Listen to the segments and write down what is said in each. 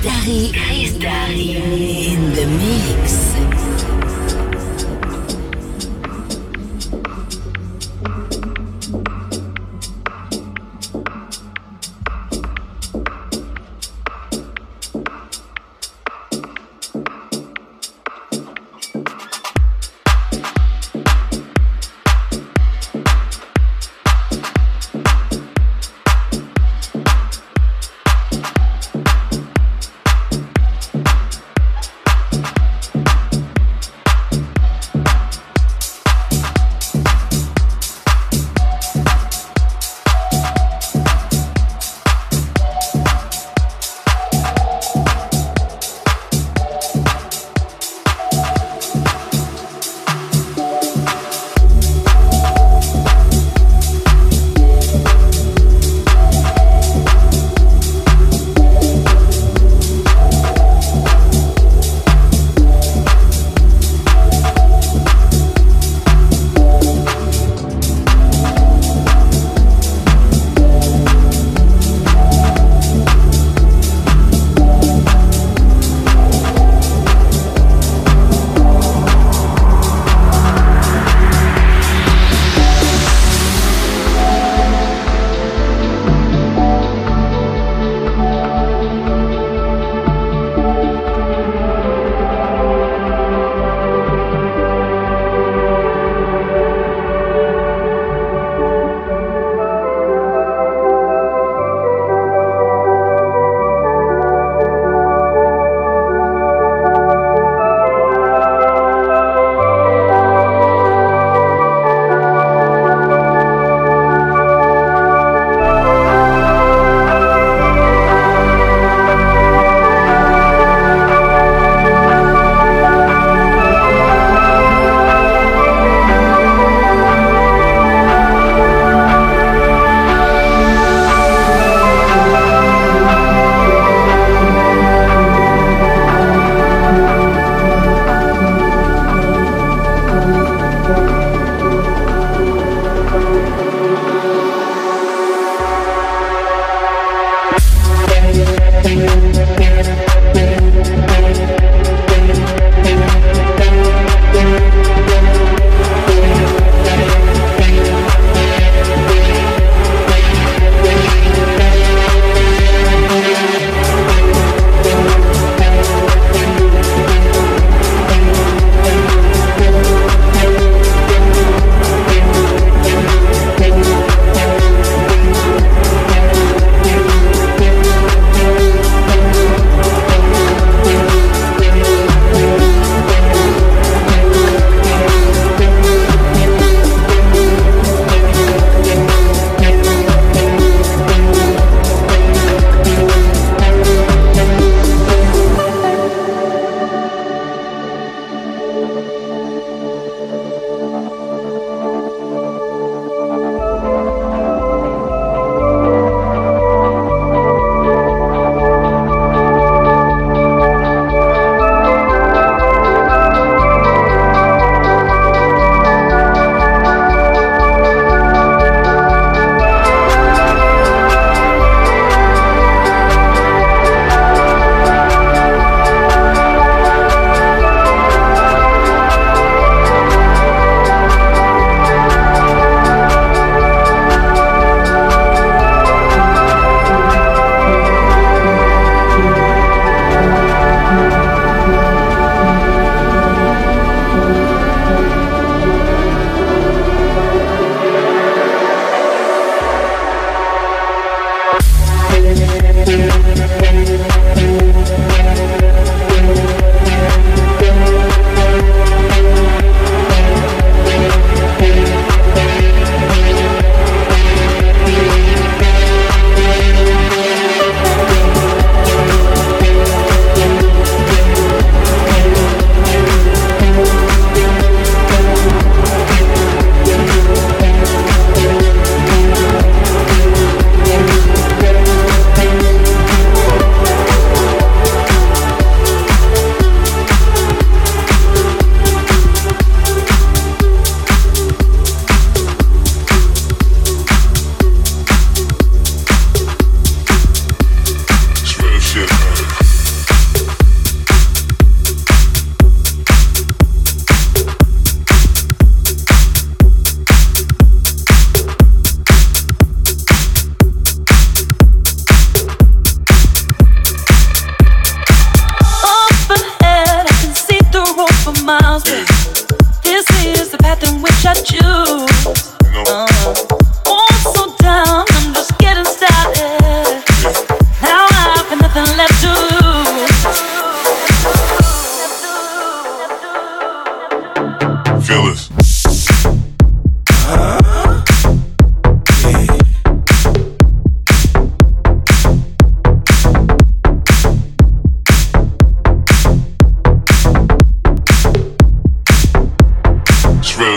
Chris Darry. In the mix.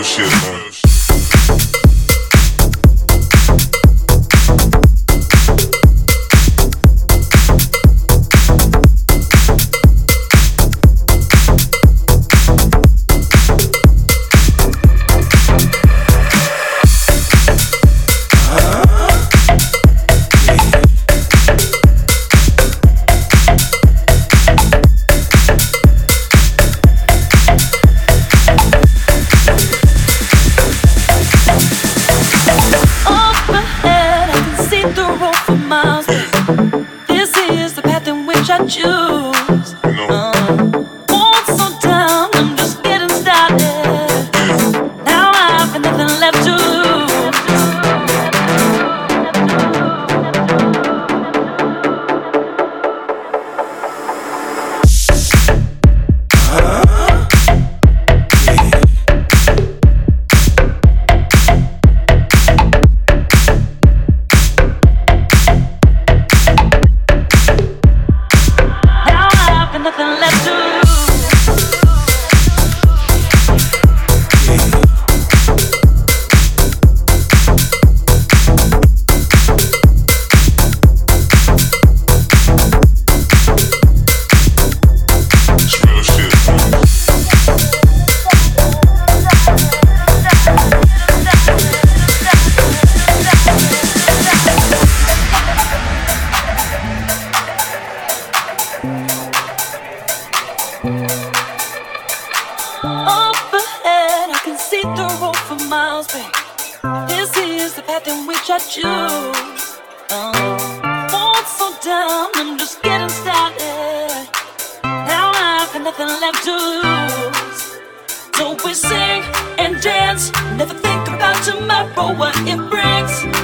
shit, man. sing and dance. Never think about tomorrow, what it brings.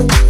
Thank you.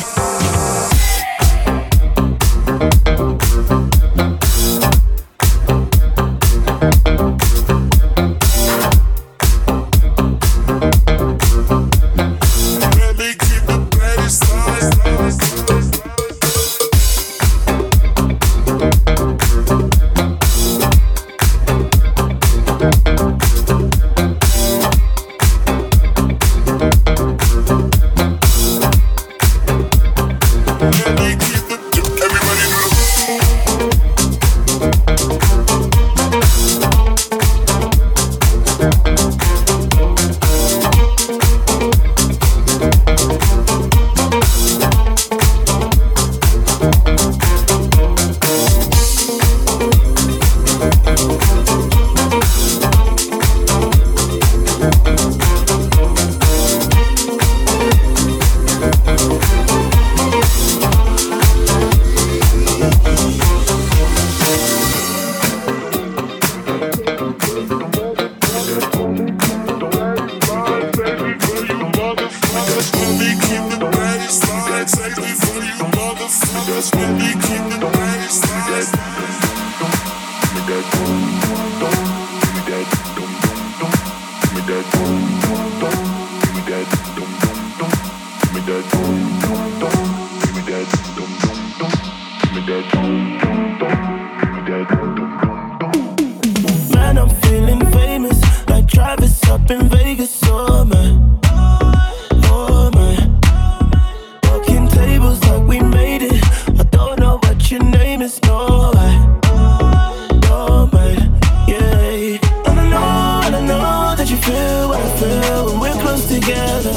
I feel when we're close together.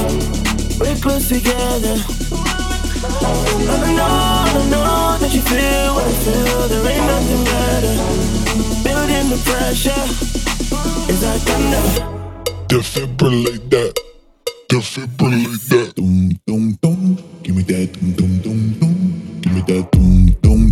We're close together. I know, I know that you feel what I feel. There ain't nothing better. Building the pressure is like thunder. Defibrillate that. Defibrillate that. Dum dum dum. Give me that. Dum dum dum. Give me that. Dum dum.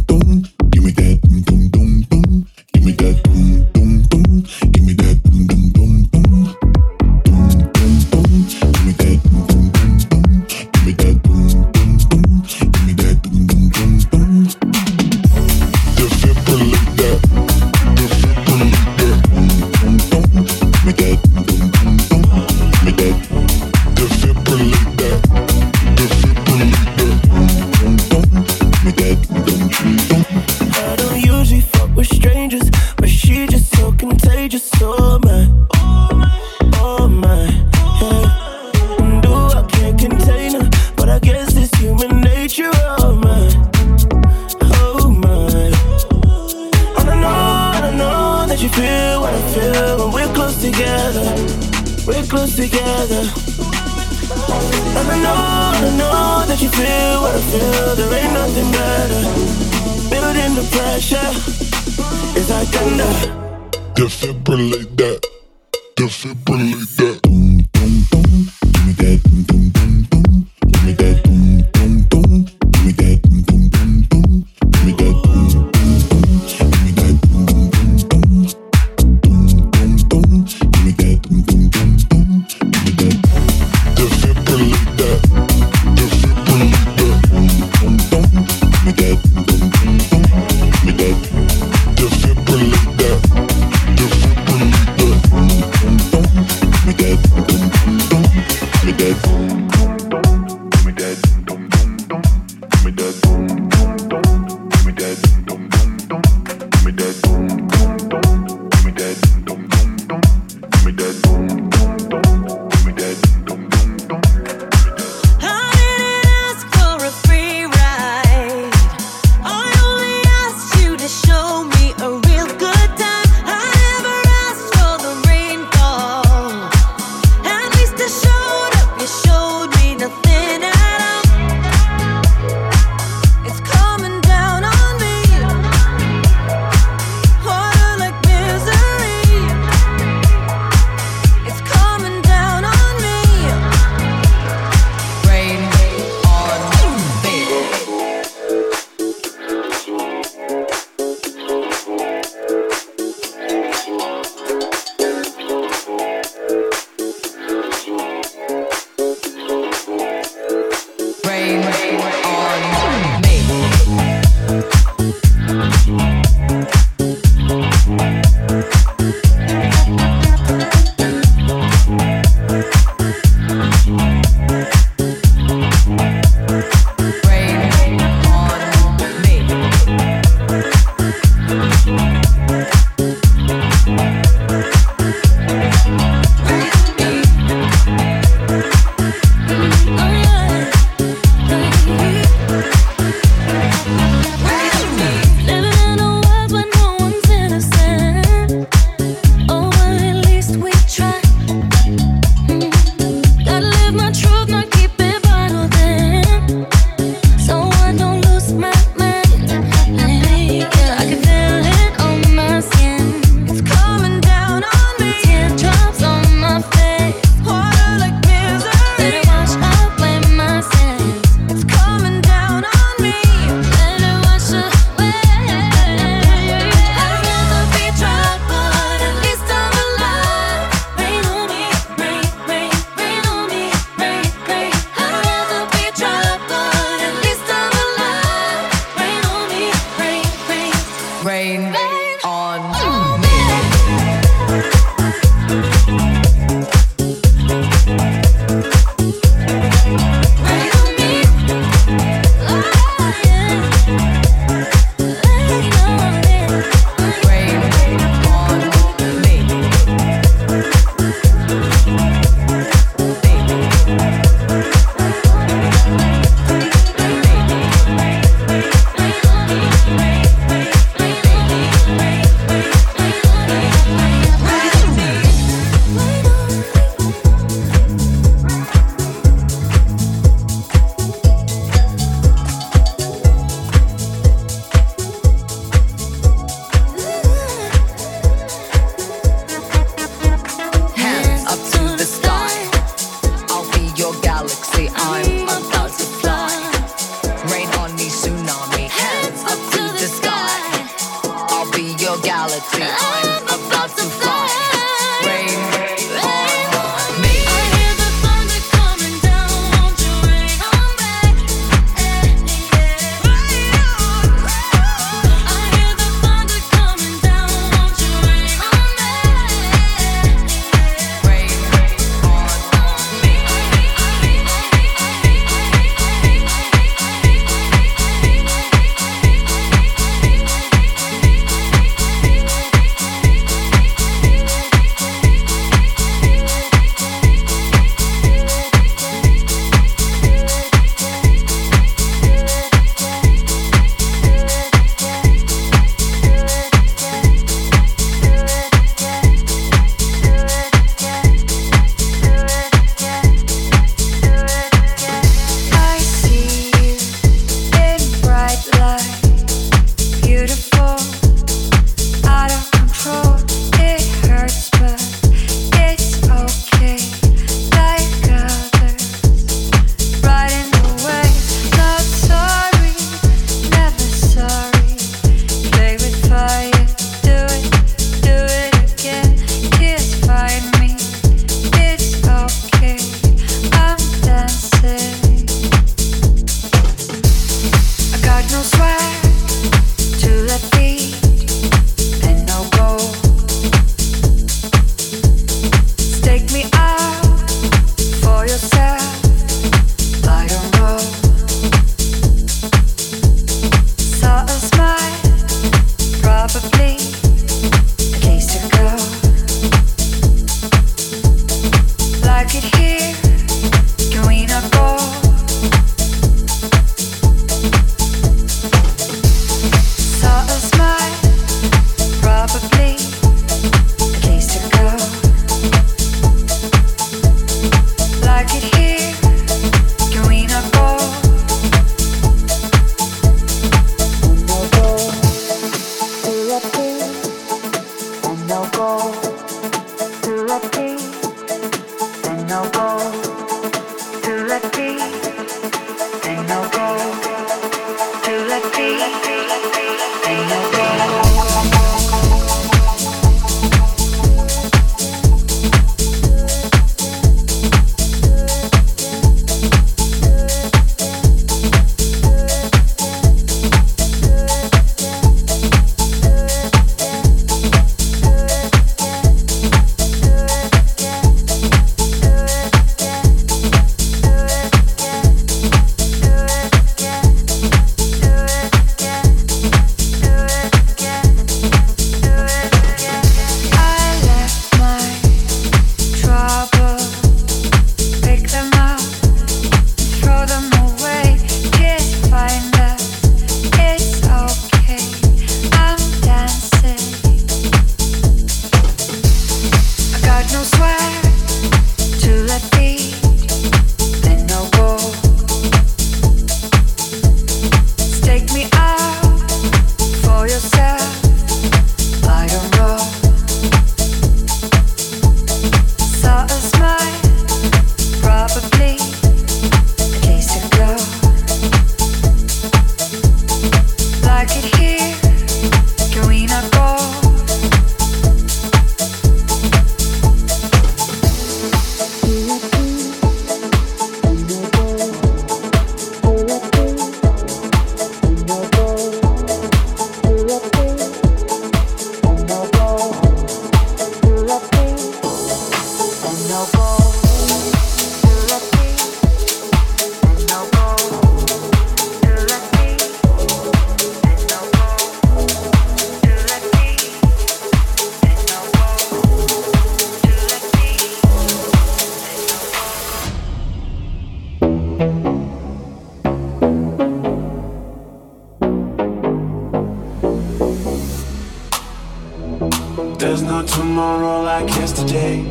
There's no tomorrow like yesterday.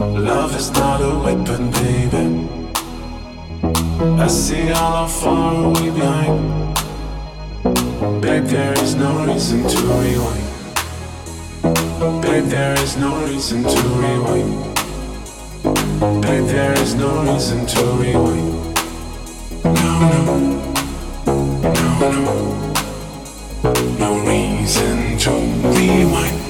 Love is not a weapon, baby. I see all how far we behind. Babe, there is no reason to rewind. Babe, there is no reason to rewind. Babe, there is no reason to rewind. No, no, no, no no reason to rewind.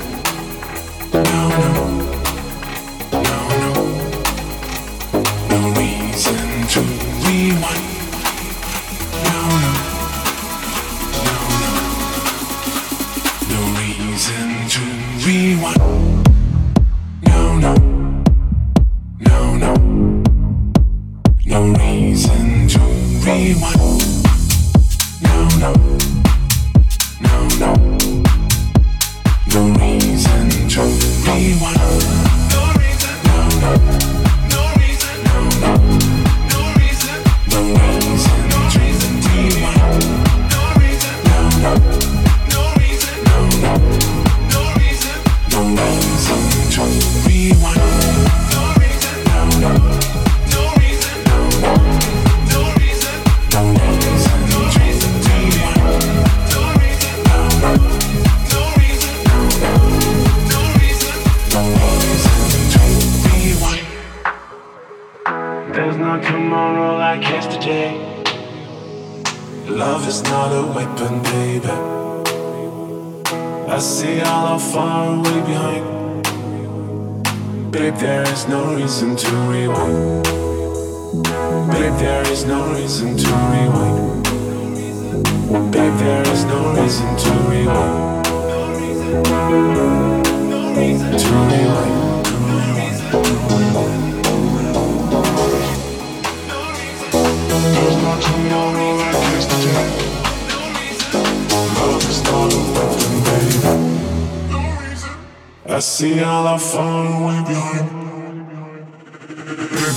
See all I falling way behind.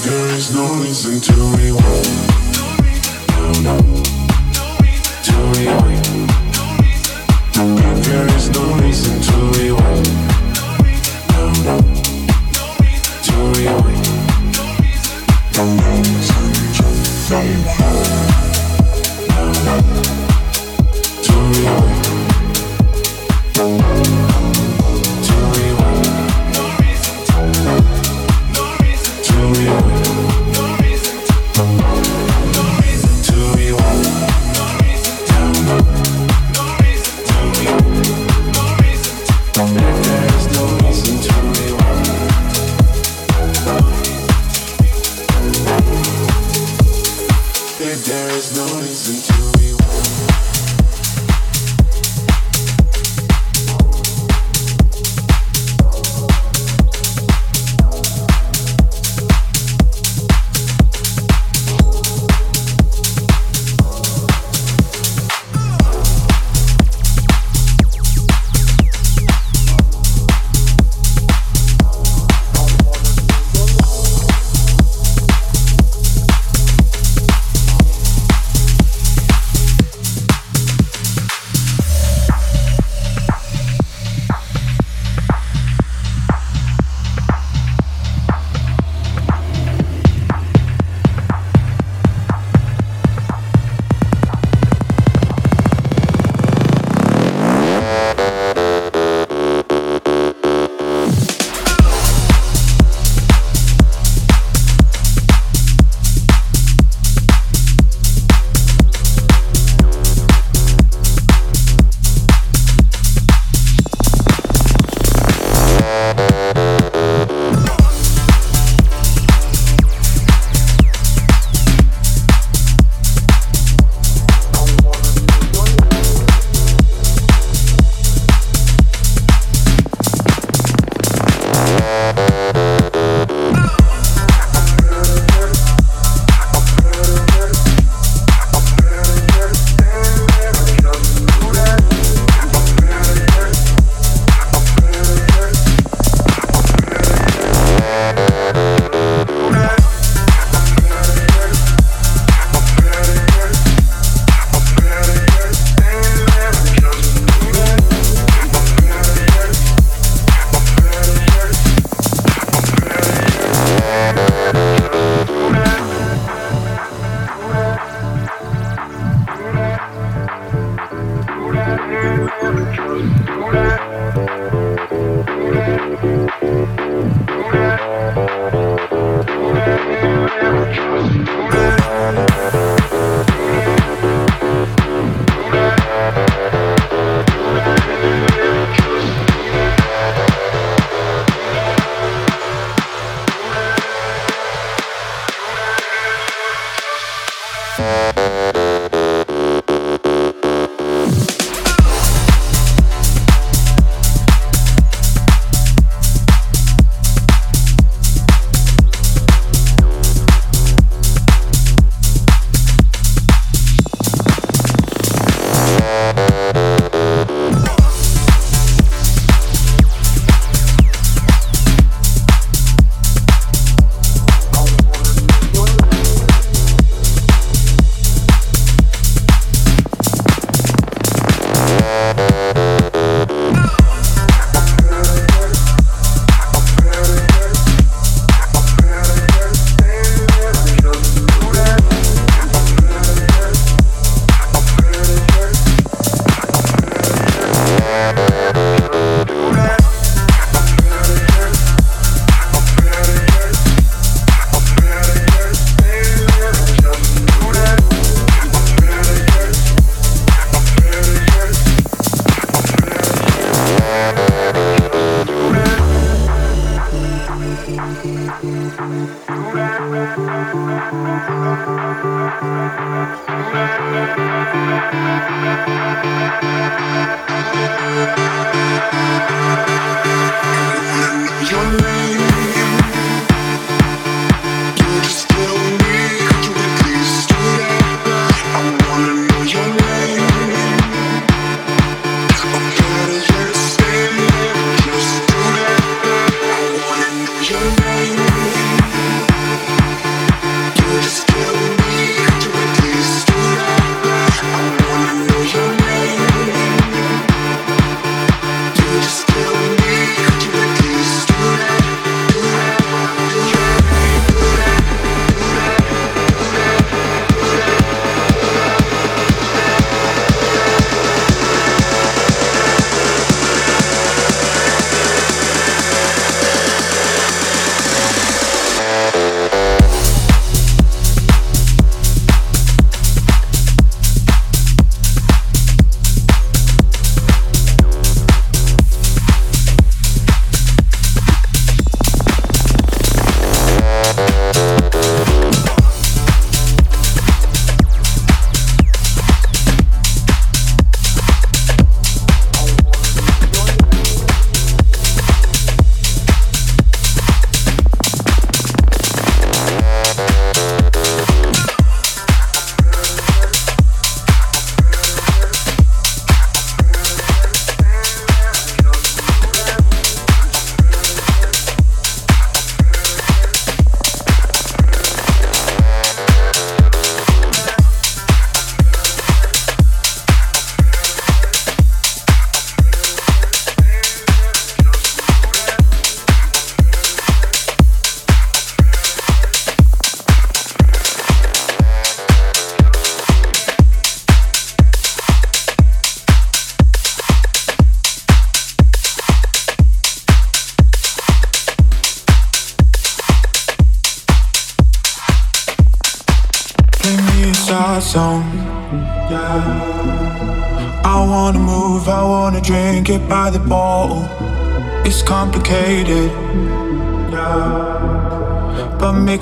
There is no reason to rewind. No, no.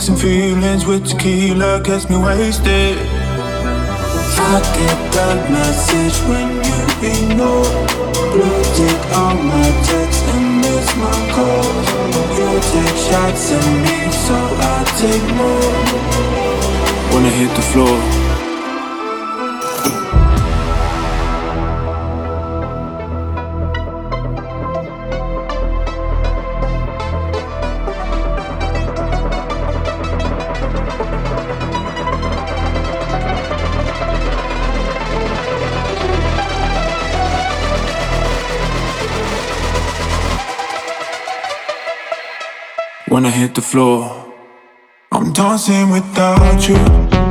Mixing feelings with tequila gets me wasted. I get that message when you ignore. Blue tick on my text and miss my calls. You take shots at me, so I take more. Wanna hit the floor. I hit the floor. I'm dancing without you.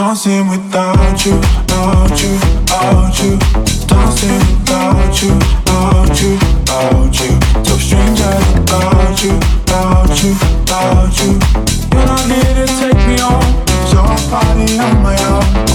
Dancing without you, without you, without you. Dancing without you, without you, without you. So strange without you, without you, without you. You're not here to take me home, I'll party on my own.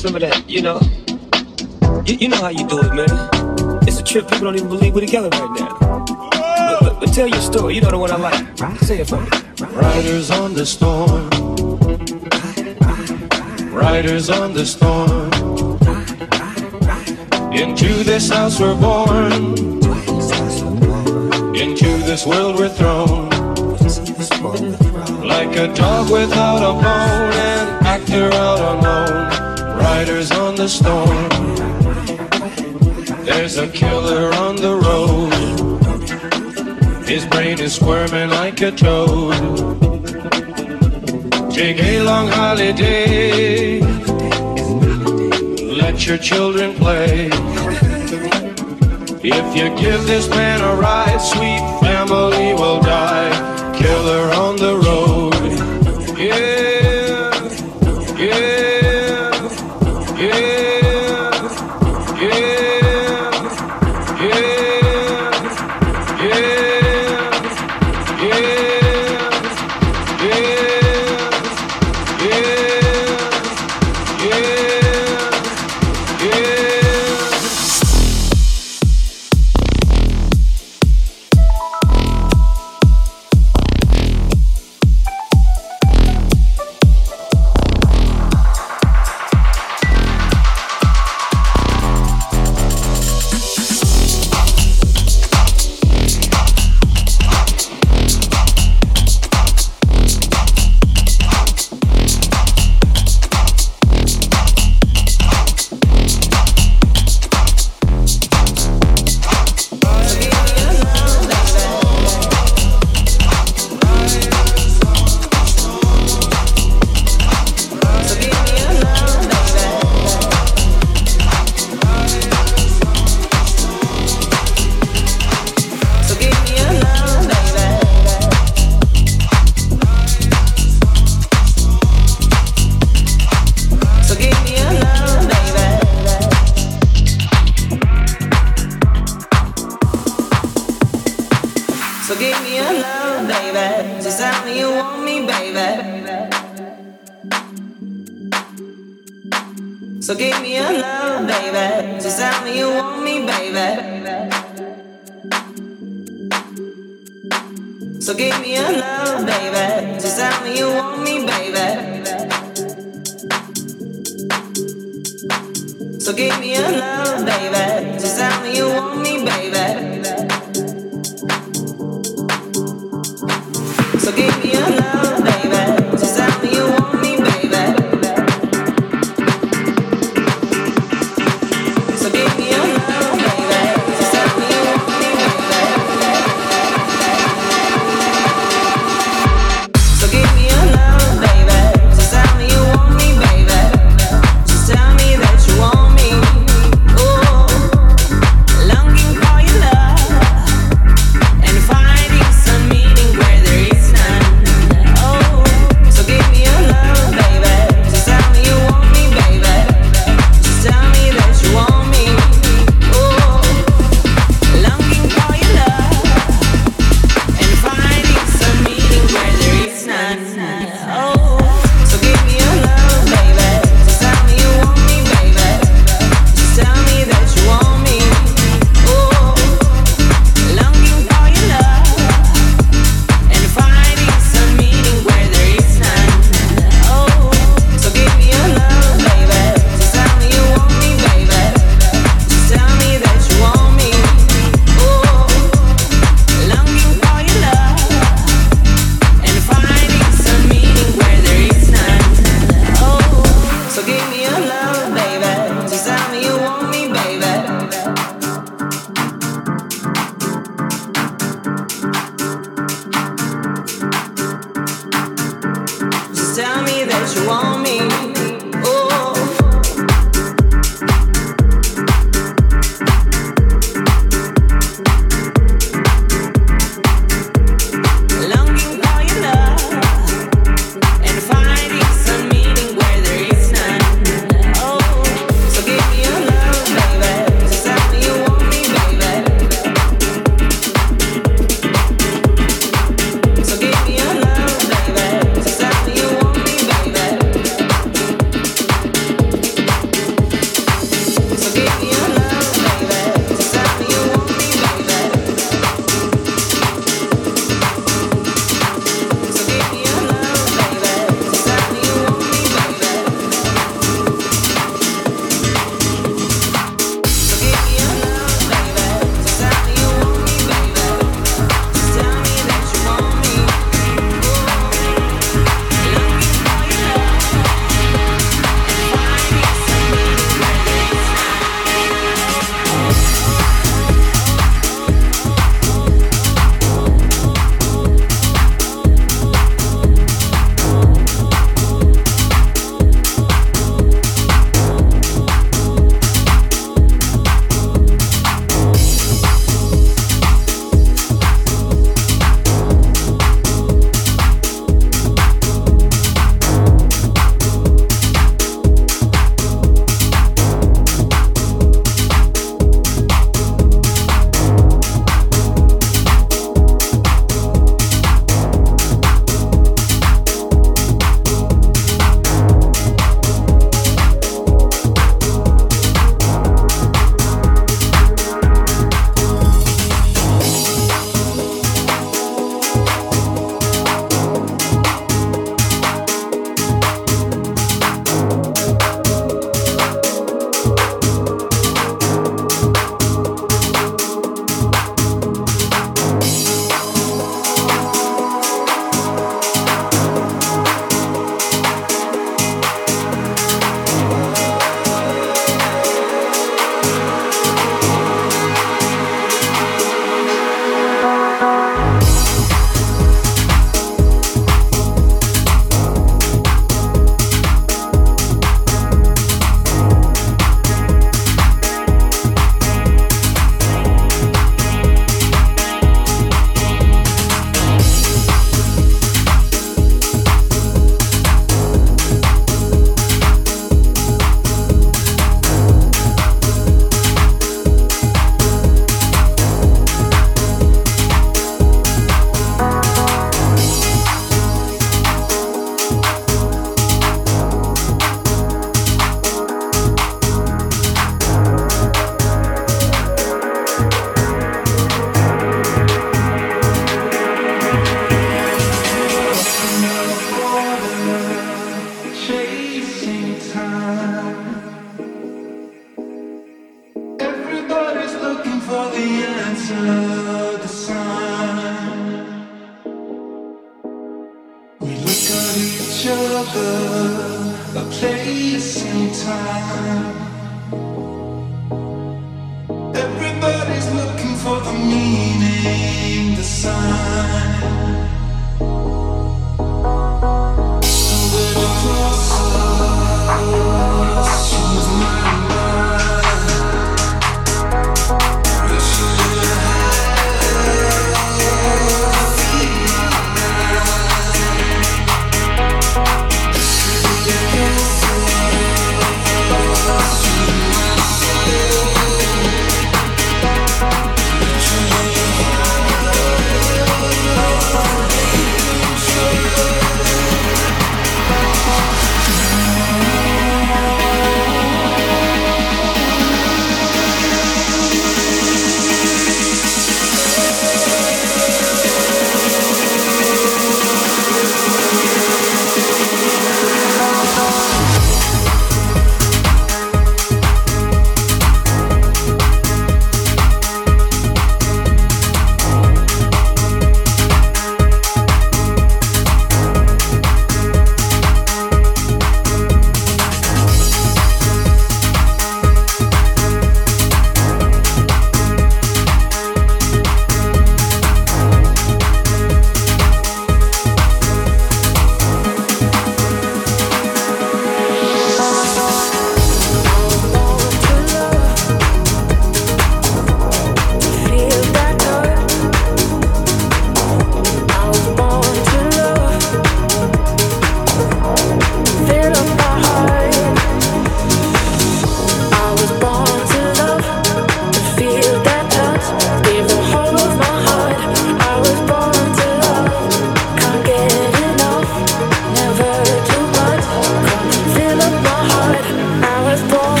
some of that, you know. You, you, know how you do it, man. It's a trip people don't even believe we're together right now. But, but, but tell your story, you know the one I like. Say it for me. Riders on the storm. Riders on the storm. Into this house we're born. Into this world we're thrown. Like a dog without a bone, an actor out alone riders on the storm. There's a killer on the road. His brain is squirming like a toad. Take a long holiday. Let your children play. If you give this man a ride, sweet family will